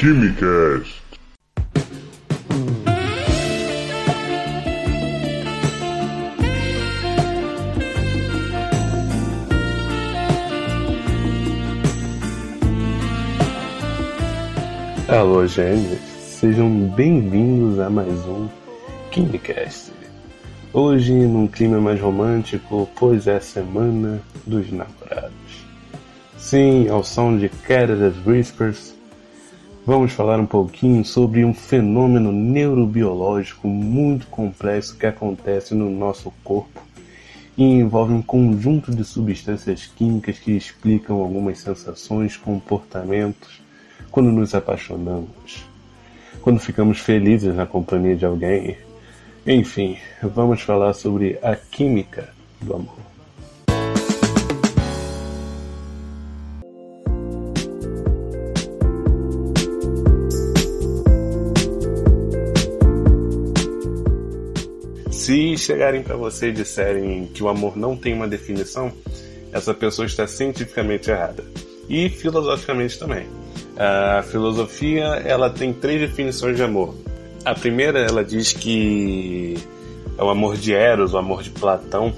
Quimicast. Alô, gêmeos, sejam bem-vindos a mais um Quimicast. Hoje, num clima mais romântico, pois é a semana dos namorados. Sim, ao som de Canada's Whispers, vamos falar um pouquinho sobre um fenômeno neurobiológico muito complexo que acontece no nosso corpo e envolve um conjunto de substâncias químicas que explicam algumas sensações, comportamentos quando nos apaixonamos, quando ficamos felizes na companhia de alguém. Enfim, vamos falar sobre a química do amor. Chegarem para você e disserem que o amor não tem uma definição, essa pessoa está cientificamente errada. E filosoficamente também. A filosofia ela tem três definições de amor. A primeira ela diz que é o amor de Eros, o amor de Platão,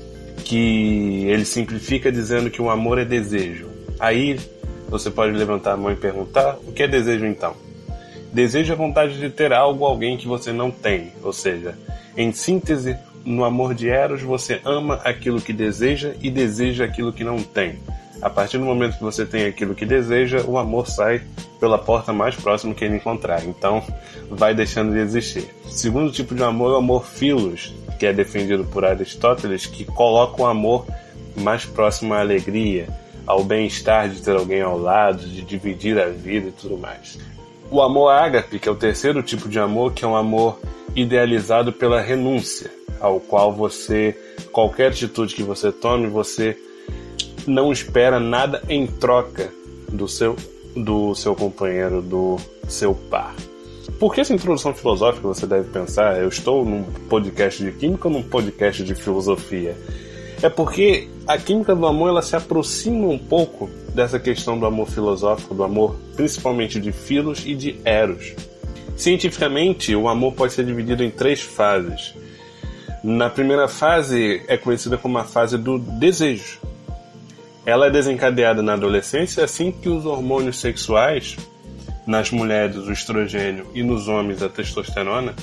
que ele simplifica dizendo que o amor é desejo. Aí você pode levantar a mão e perguntar: o que é desejo então? Desejo é vontade de ter algo, alguém que você não tem. Ou seja, em síntese, no amor de Eros você ama aquilo que deseja e deseja aquilo que não tem. A partir do momento que você tem aquilo que deseja, o amor sai pela porta mais próxima que ele encontrar. Então, vai deixando de existir. O segundo tipo de amor é o amor filos, que é defendido por Aristóteles, que coloca o amor mais próximo à alegria, ao bem-estar de ter alguém ao lado, de dividir a vida e tudo mais. O amor ágape, que é o terceiro tipo de amor, que é um amor idealizado pela renúncia, ao qual você, qualquer atitude que você tome, você não espera nada em troca do seu, do seu companheiro, do seu par. Por que essa introdução filosófica você deve pensar? Eu estou num podcast de química ou num podcast de filosofia? É porque a química do amor ela se aproxima um pouco dessa questão do amor filosófico, do amor principalmente de Filos e de Eros. Cientificamente, o amor pode ser dividido em três fases. Na primeira fase é conhecida como a fase do desejo. Ela é desencadeada na adolescência assim que os hormônios sexuais, nas mulheres o estrogênio e nos homens a testosterona,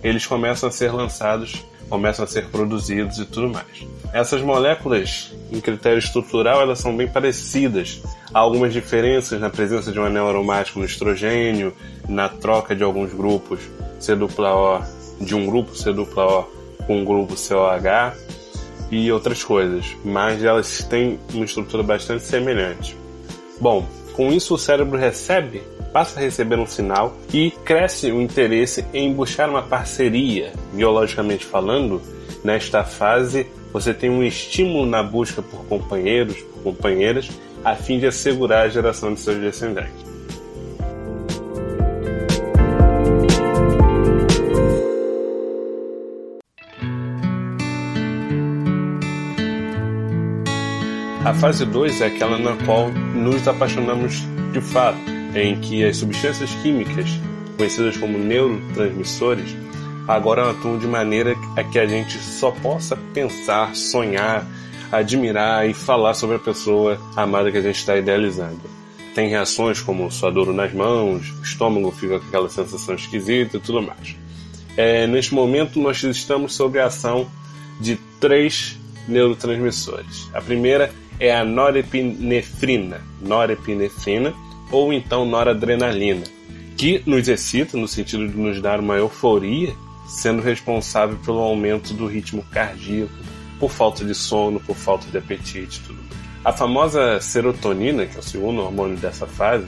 eles começam a ser lançados, começam a ser produzidos e tudo mais. Essas moléculas, em critério estrutural, elas são bem parecidas. Há algumas diferenças na presença de um anel aromático no estrogênio, na troca de alguns grupos C-O, de um grupo C-O com um grupo COH e outras coisas, mas elas têm uma estrutura bastante semelhante. Bom, com isso o cérebro recebe, passa a receber um sinal e cresce o interesse em buscar uma parceria, biologicamente falando. Nesta fase, você tem um estímulo na busca por companheiros, por companheiras, a fim de assegurar a geração de seus descendentes. A fase 2 é aquela na qual nos apaixonamos de fato, em que as substâncias químicas, conhecidas como neurotransmissores, agora atuam de maneira a que a gente só possa pensar, sonhar, admirar e falar sobre a pessoa amada que a gente está idealizando. Tem reações como suadouro nas mãos, o estômago fica com aquela sensação esquisita e tudo mais. É, neste momento, nós estamos sob a ação de três neurotransmissores. A primeira é a norepinefrina, norepinefrina ou então noradrenalina, que nos excita no sentido de nos dar uma euforia, sendo responsável pelo aumento do ritmo cardíaco, por falta de sono, por falta de apetite, tudo. A famosa serotonina, que é o segundo hormônio dessa fase,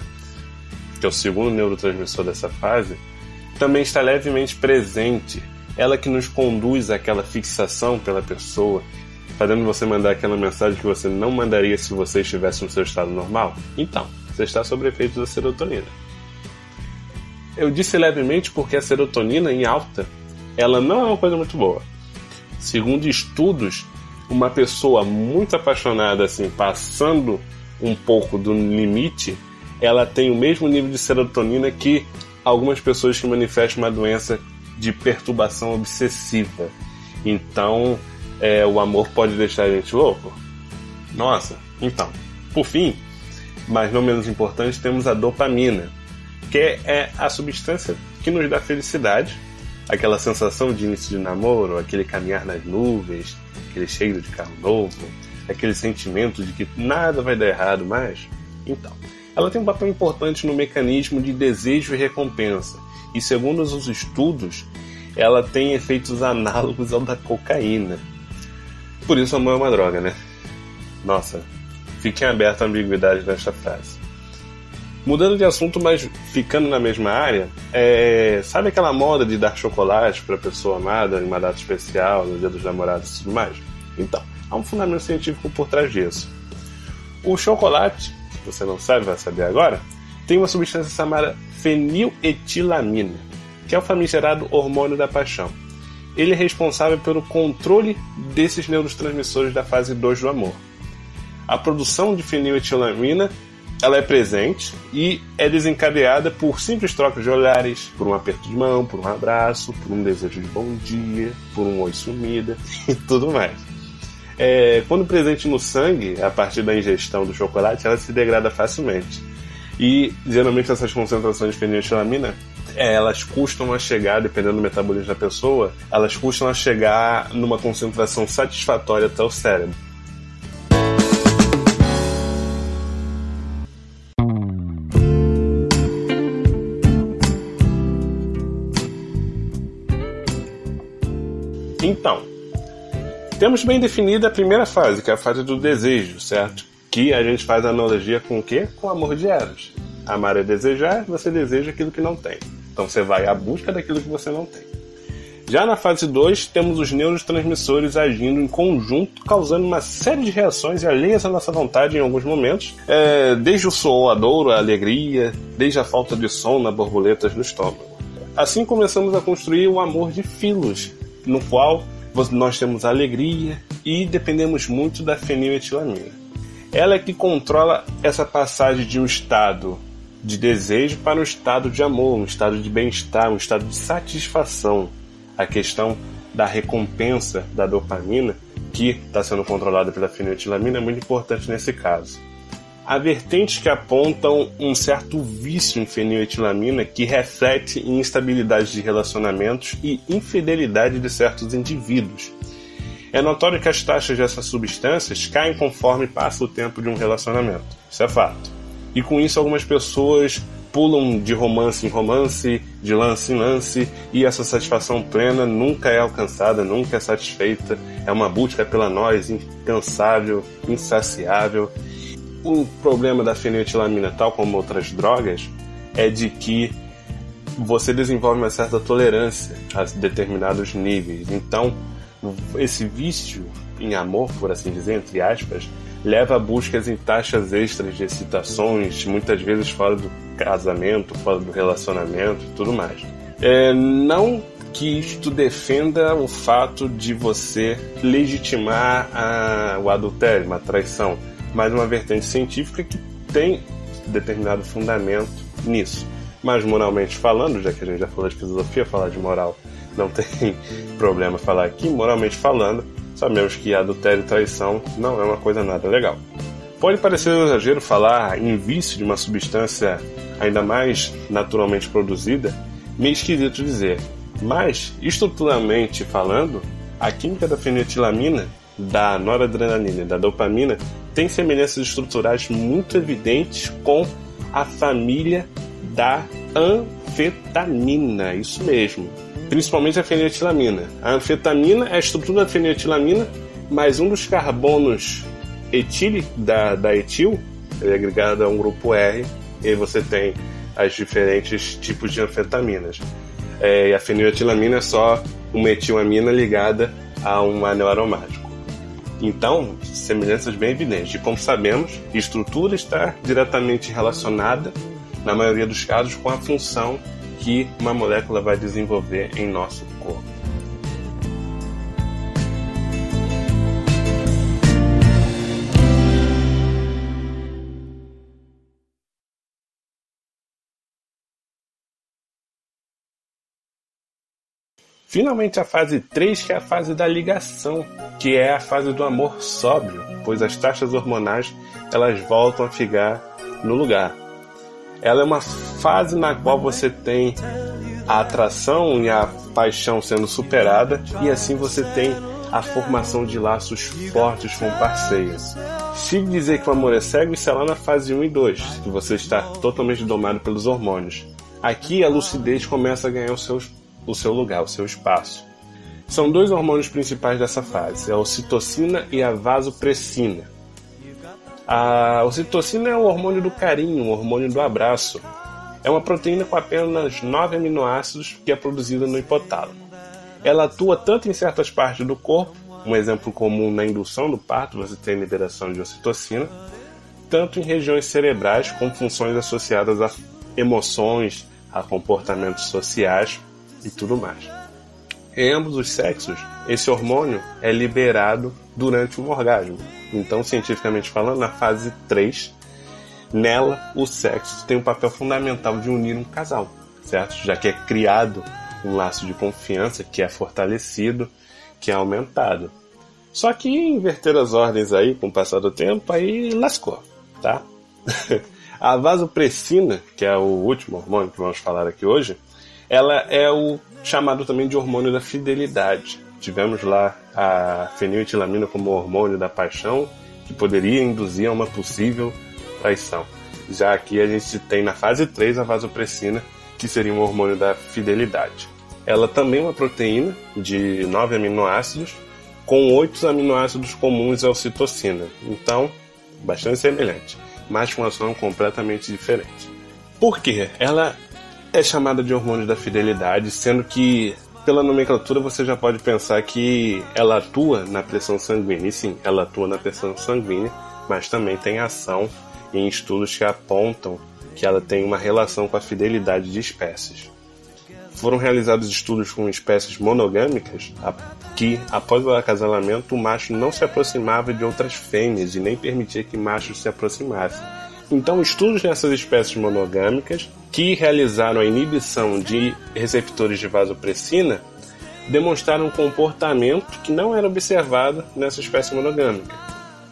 que é o segundo neurotransmissor dessa fase, também está levemente presente. Ela que nos conduz àquela fixação pela pessoa, fazendo você mandar aquela mensagem que você não mandaria se você estivesse no seu estado normal? Então, você está sob efeito da serotonina. Eu disse levemente porque a serotonina em alta, ela não é uma coisa muito boa. Segundo estudos, uma pessoa muito apaixonada assim, passando um pouco do limite, ela tem o mesmo nível de serotonina que algumas pessoas que manifestam uma doença de perturbação obsessiva. Então, é, o amor pode deixar a gente louco. Nossa, então, por fim, mas não menos importante, temos a dopamina, que é a substância que nos dá felicidade, aquela sensação de início de namoro, aquele caminhar nas nuvens, aquele cheiro de carro novo, aquele sentimento de que nada vai dar errado mais. Então, ela tem um papel importante no mecanismo de desejo e recompensa, e segundo os estudos, ela tem efeitos análogos ao da cocaína. Por isso, amor é uma droga, né? Nossa, fiquem abertos à ambiguidade desta frase. Mudando de assunto, mas ficando na mesma área, é... sabe aquela moda de dar chocolate para pessoa amada em uma data especial, no dia dos namorados e tudo mais? Então, há um fundamento científico por trás disso. O chocolate, se você não sabe, vai saber agora, tem uma substância chamada feniletilamina, que é o famigerado hormônio da paixão. Ele é responsável pelo controle desses neurotransmissores da fase 2 do amor. A produção de feniletilamina ela é presente e é desencadeada por simples trocas de olhares, por um aperto de mão, por um abraço, por um desejo de bom dia, por um oi sumida e tudo mais. É, quando presente no sangue, a partir da ingestão do chocolate, ela se degrada facilmente. E geralmente essas concentrações de feniletilamina é, elas custam a chegar, dependendo do metabolismo da pessoa, elas custam a chegar numa concentração satisfatória até o cérebro. Então, temos bem definida a primeira fase, que é a fase do desejo, certo? Que a gente faz analogia com o quê? Com o amor de Eros. Amar é desejar, você deseja aquilo que não tem. Então você vai à busca daquilo que você não tem. Já na fase 2, temos os neurotransmissores agindo em conjunto, causando uma série de reações alheias à nossa vontade em alguns momentos, é, desde o suor, a dor, a alegria, desde a falta de sono, borboletas no estômago. Assim começamos a construir o amor de filos, no qual nós temos alegria e dependemos muito da feniletilamina. Ela é que controla essa passagem de um estado de desejo para um estado de amor, um estado de bem-estar, um estado de satisfação. A questão da recompensa da dopamina, que está sendo controlada pela feniletilamina, é muito importante nesse caso. Há vertentes que apontam um certo vício em feniletilamina que reflete em instabilidade de relacionamentos e infidelidade de certos indivíduos. É notório que as taxas dessas substâncias caem conforme passa o tempo de um relacionamento. Isso é fato. E com isso, algumas pessoas pulam de romance em romance, de lance em lance, e essa satisfação plena nunca é alcançada, nunca é satisfeita. É uma busca pela nós incansável, insaciável o problema da feniletilamina, tal como outras drogas, é de que você desenvolve uma certa tolerância a determinados níveis. Então, esse vício em amor, por assim dizer, entre aspas, leva a buscas em taxas extras de excitações, muitas vezes fora do casamento, fora do relacionamento e tudo mais. É, não que isto defenda o fato de você legitimar a, o adultério, a traição mas uma vertente científica que tem determinado fundamento nisso. Mas moralmente falando, já que a gente já falou de filosofia, falar de moral não tem problema falar aqui, moralmente falando, sabemos que adultério e traição não é uma coisa nada legal. Pode parecer um exagero falar em vício de uma substância ainda mais naturalmente produzida, meio esquisito dizer, mas estruturalmente falando, a química da fenetilamina, da noradrenalina e da dopamina tem semelhanças estruturais muito evidentes com a família da anfetamina, isso mesmo. Principalmente a fenetilamina. A anfetamina é a estrutura da fenetilamina, mas um dos carbonos etílico da, da etil é agregado a um grupo R, e você tem as diferentes tipos de anfetaminas. É, e a feniletilamina é só uma etilamina ligada a um anel aromático. Então, semelhanças bem evidentes. E como sabemos, estrutura está diretamente relacionada, na maioria dos casos, com a função que uma molécula vai desenvolver em nosso corpo. Finalmente a fase 3, que é a fase da ligação, que é a fase do amor sóbrio, pois as taxas hormonais elas voltam a ficar no lugar. Ela é uma fase na qual você tem a atração e a paixão sendo superada e assim você tem a formação de laços fortes com o parceiro. Se dizer que o amor é cego, isso é lá na fase 1 e 2, que você está totalmente domado pelos hormônios. Aqui a lucidez começa a ganhar os seus o seu lugar, o seu espaço. São dois hormônios principais dessa fase, a ocitocina e a vasopressina. A ocitocina é o hormônio do carinho, o hormônio do abraço. É uma proteína com apenas 9 aminoácidos que é produzida no hipotálamo. Ela atua tanto em certas partes do corpo, um exemplo comum na indução do parto, você tem liberação de ocitocina, tanto em regiões cerebrais com funções associadas a emoções, a comportamentos sociais, e tudo mais. Em ambos os sexos, esse hormônio é liberado durante um orgasmo. Então, cientificamente falando, na fase 3, nela o sexo tem um papel fundamental de unir um casal, certo? Já que é criado um laço de confiança que é fortalecido, que é aumentado. Só que inverter as ordens aí com o passar do tempo, aí lascou, tá? a vasopressina, que é o último hormônio que vamos falar aqui hoje, ela é o chamado também de hormônio da fidelidade. Tivemos lá a feniletilamina como hormônio da paixão, que poderia induzir a uma possível traição. Já aqui a gente tem na fase 3 a vasopressina, que seria um hormônio da fidelidade. Ela também é uma proteína de 9 aminoácidos, com 8 aminoácidos comuns à ocitocina. Então, bastante semelhante, mas com ação completamente diferente. Por quê? Ela é chamada de hormônio da fidelidade, sendo que pela nomenclatura você já pode pensar que ela atua na pressão sanguínea. E sim, ela atua na pressão sanguínea, mas também tem ação em estudos que apontam que ela tem uma relação com a fidelidade de espécies. Foram realizados estudos com espécies monogâmicas que, após o acasalamento, o macho não se aproximava de outras fêmeas e nem permitia que machos se aproximassem. Então, estudos nessas espécies monogâmicas que realizaram a inibição de receptores de vasopressina demonstraram um comportamento que não era observado nessa espécie monogâmica.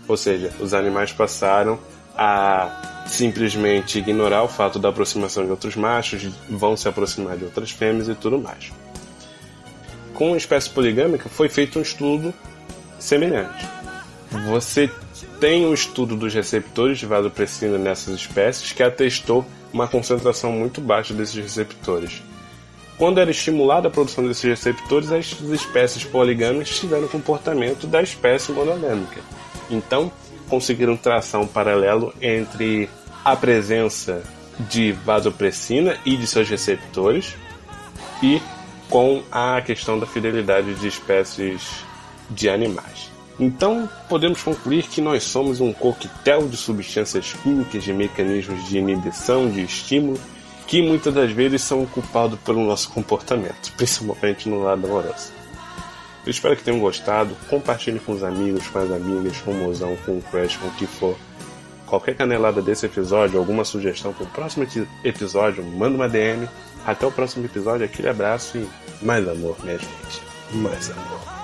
Ou seja, os animais passaram a simplesmente ignorar o fato da aproximação de outros machos, vão se aproximar de outras fêmeas e tudo mais. Com a espécie poligâmica foi feito um estudo semelhante. Você tem um estudo dos receptores de vasopressina nessas espécies que atestou uma concentração muito baixa desses receptores. Quando era estimulada a produção desses receptores, as espécies poligâmicas tiveram o comportamento da espécie monogâmica. Então, conseguiram traçar um paralelo entre a presença de vasopressina e de seus receptores e com a questão da fidelidade de espécies de animais. Então, podemos concluir que nós somos um coquetel de substâncias químicas e mecanismos de inibição, de estímulo, que muitas das vezes são culpados pelo nosso comportamento, principalmente no lado amoroso. Eu espero que tenham gostado. Compartilhe com os amigos, com as amigas, com o mozão, com o crush, com o que for. Qualquer canelada desse episódio, alguma sugestão para o próximo episódio, manda uma DM. Até o próximo episódio, aquele abraço e mais amor, minha gente. Mais amor.